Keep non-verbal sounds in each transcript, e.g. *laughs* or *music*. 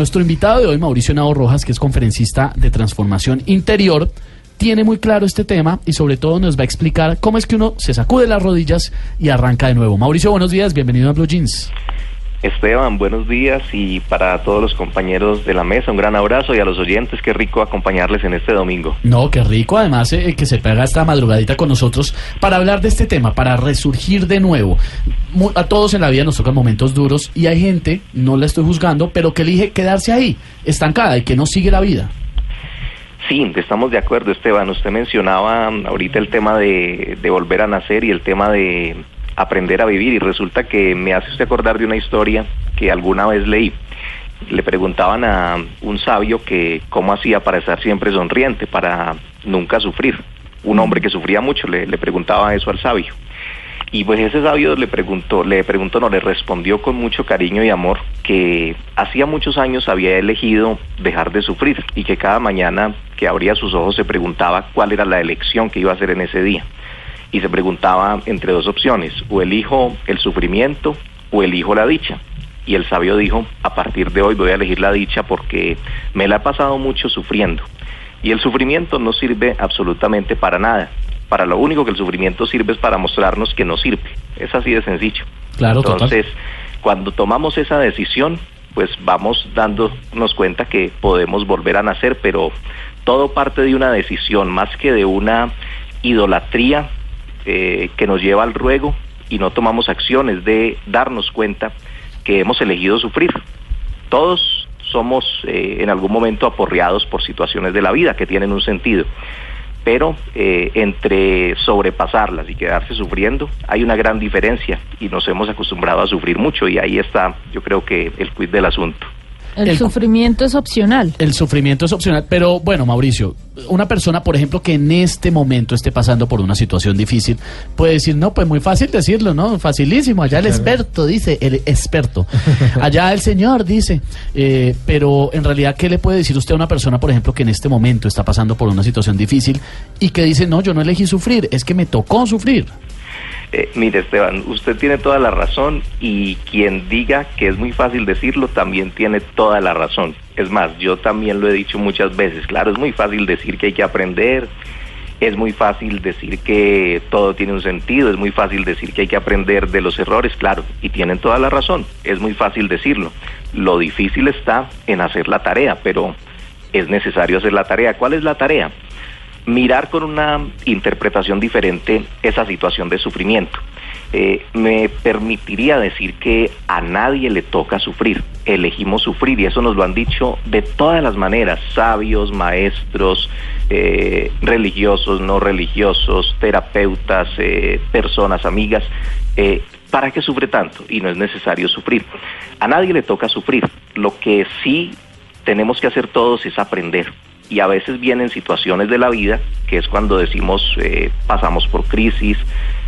Nuestro invitado de hoy, Mauricio Nao Rojas, que es conferencista de transformación interior, tiene muy claro este tema y sobre todo nos va a explicar cómo es que uno se sacude las rodillas y arranca de nuevo. Mauricio, buenos días, bienvenido a Blue Jeans. Esteban, buenos días y para todos los compañeros de la mesa un gran abrazo y a los oyentes, qué rico acompañarles en este domingo. No, qué rico además eh, que se pega esta madrugadita con nosotros para hablar de este tema, para resurgir de nuevo. A todos en la vida nos tocan momentos duros y hay gente, no la estoy juzgando, pero que elige quedarse ahí, estancada y que no sigue la vida. Sí, estamos de acuerdo, Esteban. Usted mencionaba ahorita el tema de, de volver a nacer y el tema de aprender a vivir y resulta que me hace usted acordar de una historia que alguna vez leí. Le preguntaban a un sabio que cómo hacía para estar siempre sonriente, para nunca sufrir. Un hombre que sufría mucho le, le preguntaba eso al sabio. Y pues ese sabio le preguntó, le preguntó, no, le respondió con mucho cariño y amor que hacía muchos años había elegido dejar de sufrir y que cada mañana que abría sus ojos se preguntaba cuál era la elección que iba a hacer en ese día. Y se preguntaba entre dos opciones, o elijo el sufrimiento o elijo la dicha. Y el sabio dijo, a partir de hoy voy a elegir la dicha porque me la he pasado mucho sufriendo. Y el sufrimiento no sirve absolutamente para nada. Para lo único que el sufrimiento sirve es para mostrarnos que no sirve. Es así de sencillo. Claro, total. Entonces, cuando tomamos esa decisión, pues vamos dándonos cuenta que podemos volver a nacer, pero todo parte de una decisión, más que de una idolatría eh, que nos lleva al ruego y no tomamos acciones de darnos cuenta que hemos elegido sufrir. Todos somos eh, en algún momento aporreados por situaciones de la vida que tienen un sentido, pero eh, entre sobrepasarlas y quedarse sufriendo hay una gran diferencia y nos hemos acostumbrado a sufrir mucho y ahí está yo creo que el quid del asunto. El, El- sufrimiento es opcional. El sufrimiento es opcional, pero bueno, Mauricio, una persona, por ejemplo, que en este momento esté pasando por una situación difícil, puede decir, no, pues muy fácil decirlo, ¿no? Facilísimo, allá el experto dice, el experto, allá el señor dice, eh, pero en realidad, ¿qué le puede decir usted a una persona, por ejemplo, que en este momento está pasando por una situación difícil y que dice, no, yo no elegí sufrir, es que me tocó sufrir? Eh, mire Esteban, usted tiene toda la razón y quien diga que es muy fácil decirlo también tiene toda la razón. Es más, yo también lo he dicho muchas veces, claro, es muy fácil decir que hay que aprender, es muy fácil decir que todo tiene un sentido, es muy fácil decir que hay que aprender de los errores, claro, y tienen toda la razón, es muy fácil decirlo. Lo difícil está en hacer la tarea, pero es necesario hacer la tarea. ¿Cuál es la tarea? Mirar con una interpretación diferente esa situación de sufrimiento. Eh, me permitiría decir que a nadie le toca sufrir, elegimos sufrir y eso nos lo han dicho de todas las maneras, sabios, maestros, eh, religiosos, no religiosos, terapeutas, eh, personas, amigas. ¿Para qué sufre tanto? Y no es necesario sufrir. A nadie le toca sufrir. Lo que sí tenemos que hacer todos es aprender. Y a veces vienen situaciones de la vida, que es cuando decimos eh, pasamos por crisis,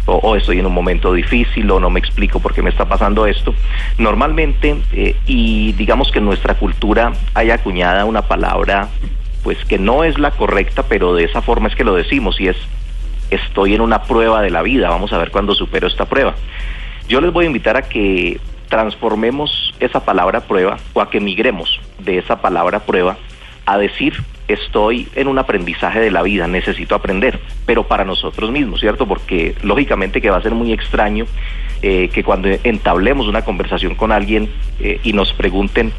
o, estoy en un momento difícil, o no me explico por qué me está pasando esto. Normalmente, eh, y digamos que en nuestra cultura hay acuñada una palabra, pues que no es la correcta, pero de esa forma es que lo decimos, y es estoy en una prueba de la vida, vamos a ver cuándo supero esta prueba. Yo les voy a invitar a que transformemos esa palabra prueba o a que migremos de esa palabra prueba a decir estoy en un aprendizaje de la vida, necesito aprender, pero para nosotros mismos, ¿cierto? Porque lógicamente que va a ser muy extraño eh, que cuando entablemos una conversación con alguien eh, y nos pregunten,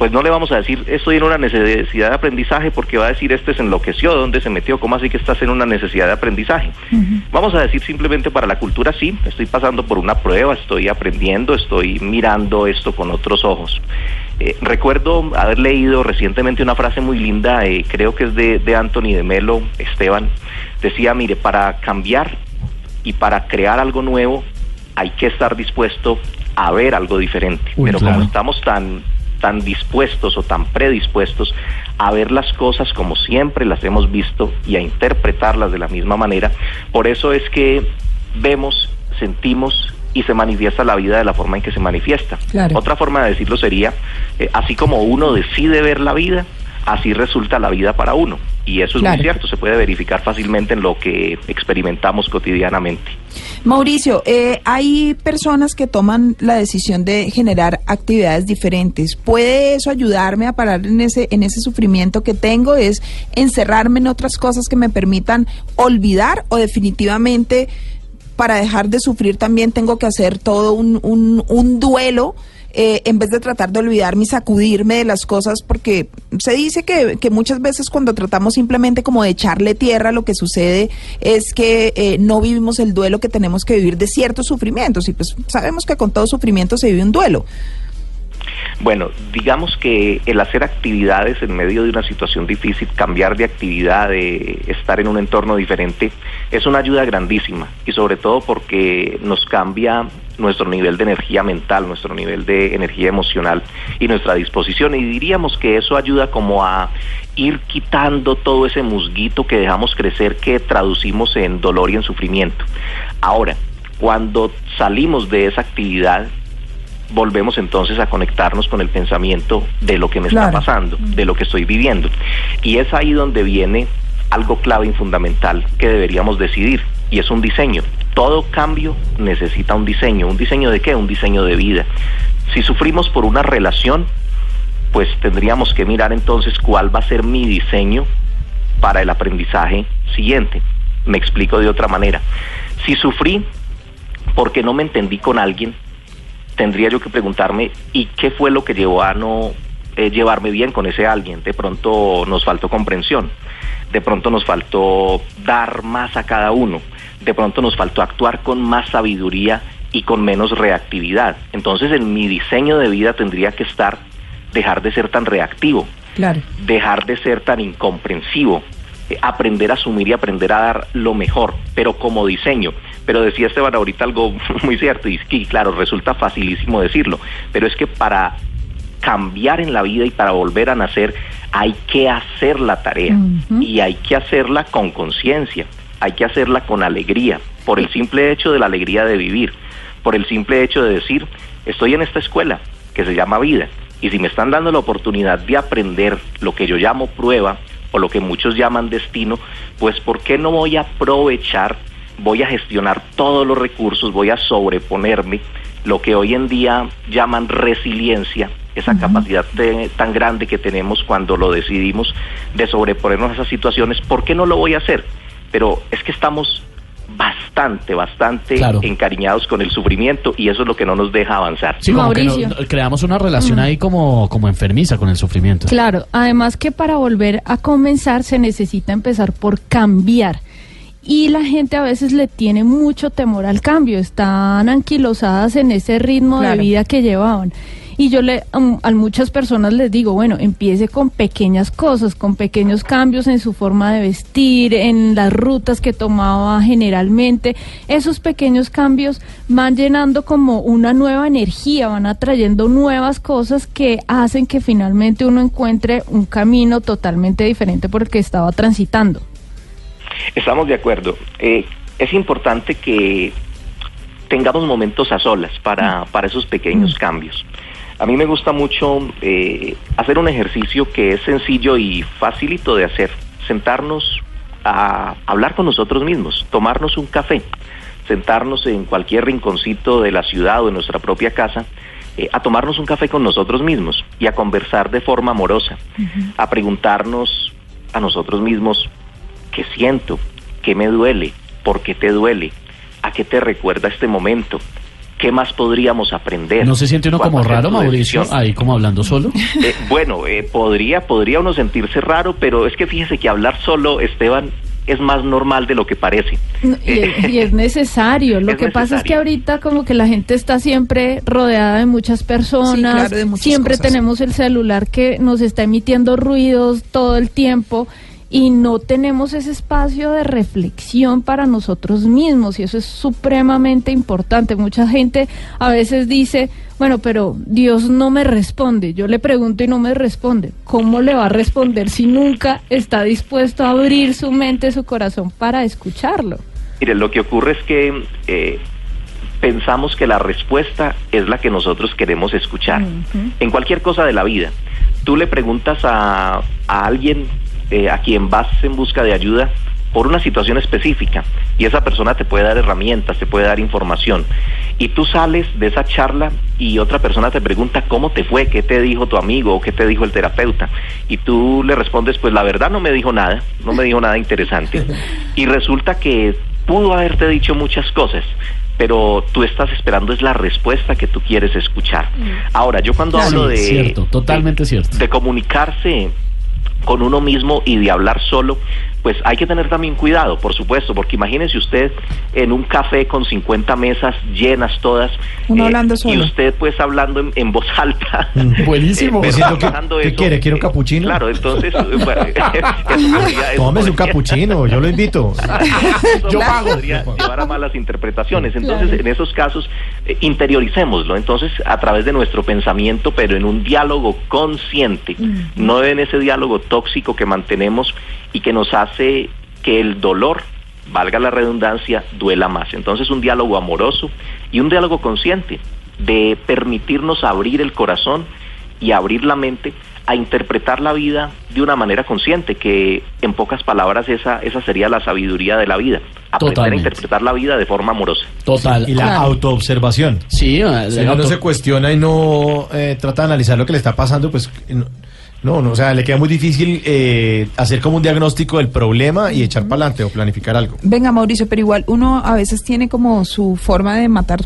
pues no le vamos a decir estoy en una necesidad de aprendizaje porque va a decir este se enloqueció, ¿dónde se metió? ¿Cómo así que estás en una necesidad de aprendizaje? Vamos a decir simplemente para la cultura sí, estoy pasando por una prueba, estoy aprendiendo, estoy mirando esto con otros ojos. Eh, recuerdo haber leído recientemente una frase muy linda, eh, creo que es de, de Anthony de Melo, Esteban, decía, mire, para cambiar y para crear algo nuevo hay que estar dispuesto a ver algo diferente. Uy, Pero claro. como estamos tan tan dispuestos o tan predispuestos a ver las cosas como siempre las hemos visto y a interpretarlas de la misma manera, por eso es que vemos, sentimos y se manifiesta la vida de la forma en que se manifiesta. Claro. Otra forma de decirlo sería, eh, así como uno decide ver la vida, así resulta la vida para uno. Y eso es muy cierto, se puede verificar fácilmente en lo que experimentamos cotidianamente. Mauricio, eh, hay personas que toman la decisión de generar actividades diferentes. ¿Puede eso ayudarme a parar en ese, en ese sufrimiento que tengo? ¿Es encerrarme en otras cosas que me permitan olvidar o definitivamente para dejar de sufrir también tengo que hacer todo un, un, un duelo? Eh, en vez de tratar de olvidarme y sacudirme de las cosas, porque se dice que, muchas veces cuando tratamos simplemente como de echarle tierra, lo que sucede es que eh, no vivimos el duelo que tenemos que vivir de ciertos sufrimientos, y pues sabemos que con todo sufrimiento se vive un duelo. Bueno, digamos que el hacer actividades en medio de una situación difícil, cambiar de actividad, de estar en un entorno diferente, es una ayuda grandísima y sobre todo porque nos cambia nuestro nivel de energía mental, nuestro nivel de energía emocional y nuestra disposición. Y diríamos que eso ayuda como a ir quitando todo ese musguito que dejamos crecer que traducimos en dolor y en sufrimiento. Ahora, cuando salimos de esa actividad, volvemos entonces a conectarnos con el pensamiento de lo que me está pasando, de lo que estoy viviendo. Y es ahí donde viene algo clave y fundamental que deberíamos decidir, y es un diseño. Todo cambio necesita un diseño. ¿Un diseño de qué? Un diseño de vida. Si sufrimos por una relación, pues tendríamos que mirar entonces cuál va a ser mi diseño para el aprendizaje siguiente. Me explico de otra manera. Si sufrí porque no me entendí con alguien, tendría yo que preguntarme, ¿y qué fue lo que llevó a no eh, llevarme bien con ese alguien? De pronto nos faltó comprensión, de pronto nos faltó dar más a cada uno, de pronto nos faltó actuar con más sabiduría y con menos reactividad. Entonces en mi diseño de vida tendría que estar dejar de ser tan reactivo, claro. dejar de ser tan incomprensivo, eh, aprender a asumir y aprender a dar lo mejor, pero como diseño. Pero decía Esteban ahorita algo *laughs* muy cierto, y que claro, resulta facilísimo decirlo, pero es que para cambiar en la vida y para volver a nacer hay que hacer la tarea y hay que hacerla con conciencia, hay que hacerla con alegría, por el simple hecho de la alegría de vivir, por el simple hecho de decir, estoy en esta escuela que se llama vida y si me están dando la oportunidad de aprender lo que yo llamo prueba o lo que muchos llaman destino, pues ¿por qué no voy a aprovechar voy a gestionar todos los recursos, voy a sobreponerme, lo que hoy en día llaman resiliencia, esa capacidad tan grande que tenemos cuando lo decidimos de sobreponernos a esas situaciones, ¿por qué no lo voy a hacer? Pero es que estamos bastante, bastante encariñados con el sufrimiento y eso es lo que no nos deja avanzar. Sí, como que creamos una relación ahí como, como enfermiza con el sufrimiento. Claro, además que para volver a comenzar se necesita empezar por cambiar y la gente a veces le tiene mucho temor al cambio, están anquilosadas en ese ritmo de vida que llevaban. Y yo le um, a muchas personas les digo, bueno, empiece con pequeñas cosas, con pequeños cambios en su forma de vestir, en las rutas que tomaba generalmente. Esos pequeños cambios van llenando como una nueva energía, van atrayendo nuevas cosas que hacen que finalmente uno encuentre un camino totalmente diferente por el que estaba transitando. Estamos de acuerdo. Eh, es importante que tengamos momentos a solas para, para esos pequeños mm. cambios. A mí me gusta mucho eh, hacer un ejercicio que es sencillo y facilito de hacer. Sentarnos a hablar con nosotros mismos, tomarnos un café, sentarnos en cualquier rinconcito de la ciudad o en nuestra propia casa, eh, a tomarnos un café con nosotros mismos y a conversar de forma amorosa, a preguntarnos a nosotros mismos ¿Qué siento? ¿Qué me duele? ¿Por qué te duele? ¿A qué te recuerda este momento? ¿Qué más podríamos aprender? ¿No se siente uno como raro, Mauricio, ahí como hablando solo? *laughs* Eh, bueno, eh, podría, podría uno sentirse raro, pero es que fíjese que hablar solo, Esteban, es más normal de lo que parece. Y es, *laughs* necesario. Lo que pasa es que ahorita como que la gente está siempre rodeada de muchas personas, siempre tenemos el celular que nos está emitiendo ruidos todo el tiempo y no tenemos ese espacio de reflexión para nosotros mismos y eso es supremamente importante. Mucha gente a veces dice, bueno, pero Dios no me responde. Yo le pregunto y no me responde. ¿Cómo le va a responder si nunca está dispuesto a abrir su mente, su corazón para escucharlo? Mire, lo que ocurre es que eh, pensamos que la respuesta es la que nosotros queremos escuchar en cualquier cosa de la vida. Tú le preguntas a, a alguien eh, a quien vas en busca de ayuda por una situación específica y esa persona te puede dar herramientas, te puede dar información. Y tú sales de esa charla y otra persona te pregunta cómo te fue, qué te dijo tu amigo o qué te dijo el terapeuta. Y tú le respondes, pues la verdad no me dijo nada, no me dijo nada interesante. Y resulta que pudo haberte dicho muchas cosas, pero tú estás esperando es la respuesta que tú quieres escuchar. Ahora, yo cuando hablo de... Cierto, totalmente de, cierto. De comunicarse con uno mismo y de hablar solo, pues hay que tener también cuidado, por supuesto, porque imagínese usted en un café con 50 mesas llenas todas. Uno hablando solo. Y usted pues hablando en, en voz alta. Mm, *laughs* buenísimo. Eh, ¿Qué, ¿Qué, eso. quiere? ¿Quiere un capuchino? Claro, entonces... *laughs* bueno, *laughs* podría- Tómese un capuchino, yo lo invito. yo Yo pago. podría llevar a malas interpretaciones. Entonces, en esos casos, eh, interioricémoslo. Entonces, a través de nuestro pensamiento, pero en un diálogo consciente, no en ese diálogo tóxico que mantenemos y que nos hace que el dolor, valga la redundancia, duela más. Entonces, un diálogo amoroso y un diálogo consciente de permitirnos abrir el corazón y abrir la mente a interpretar la vida de una manera consciente, que en pocas palabras esa, esa sería la sabiduría de la vida, aprender Totalmente. a interpretar la vida de forma amorosa. Total. Y la Claro. autoobservación. Sí, eh, Si uno auto- se cuestiona y no eh, trata de analizar lo que le está pasando, pues no, no, no, o sea, le queda muy difícil eh, hacer como un diagnóstico del problema y echar para adelante o planificar algo. Venga, Mauricio, pero igual uno a veces tiene como su forma de matar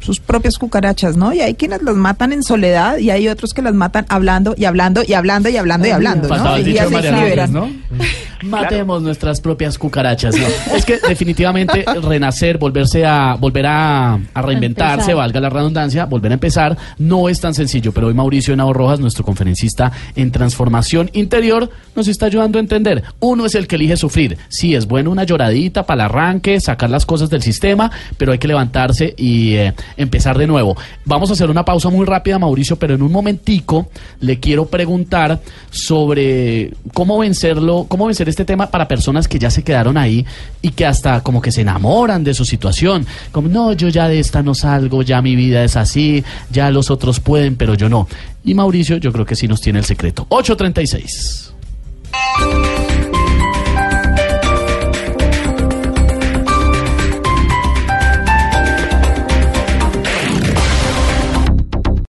sus propias cucarachas, ¿no? Y hay quienes las matan en soledad y hay otros que las matan hablando y hablando y hablando y hablando y hablando, ¿no? Y ya se liberan. ¿no? *laughs* Matemos nuestras propias cucarachas. ¿no? *laughs* Es que definitivamente renacer, volverse a volver a, a reinventarse, Empezar. valga la redundancia, volver a empezar, no es tan sencillo. Pero hoy Mauricio Henao Rojas, nuestro conferencista en transformación interior, nos está ayudando a entender. Uno es el que elige sufrir. Sí, es bueno una lloradita para el arranque, sacar las cosas del sistema, pero hay que levantarse y eh, empezar de nuevo. Vamos a hacer una pausa muy rápida, Mauricio, pero en un momentico le quiero preguntar sobre cómo vencerlo, cómo vencer este tema para personas que ya se quedaron ahí y que hasta como que se enamoran de su situación. Como, no, yo ya de esta no salgo, ya mi vida es así, ya los otros pueden, pero yo no. Y Mauricio, yo creo que sí nos tiene el secreto. 836.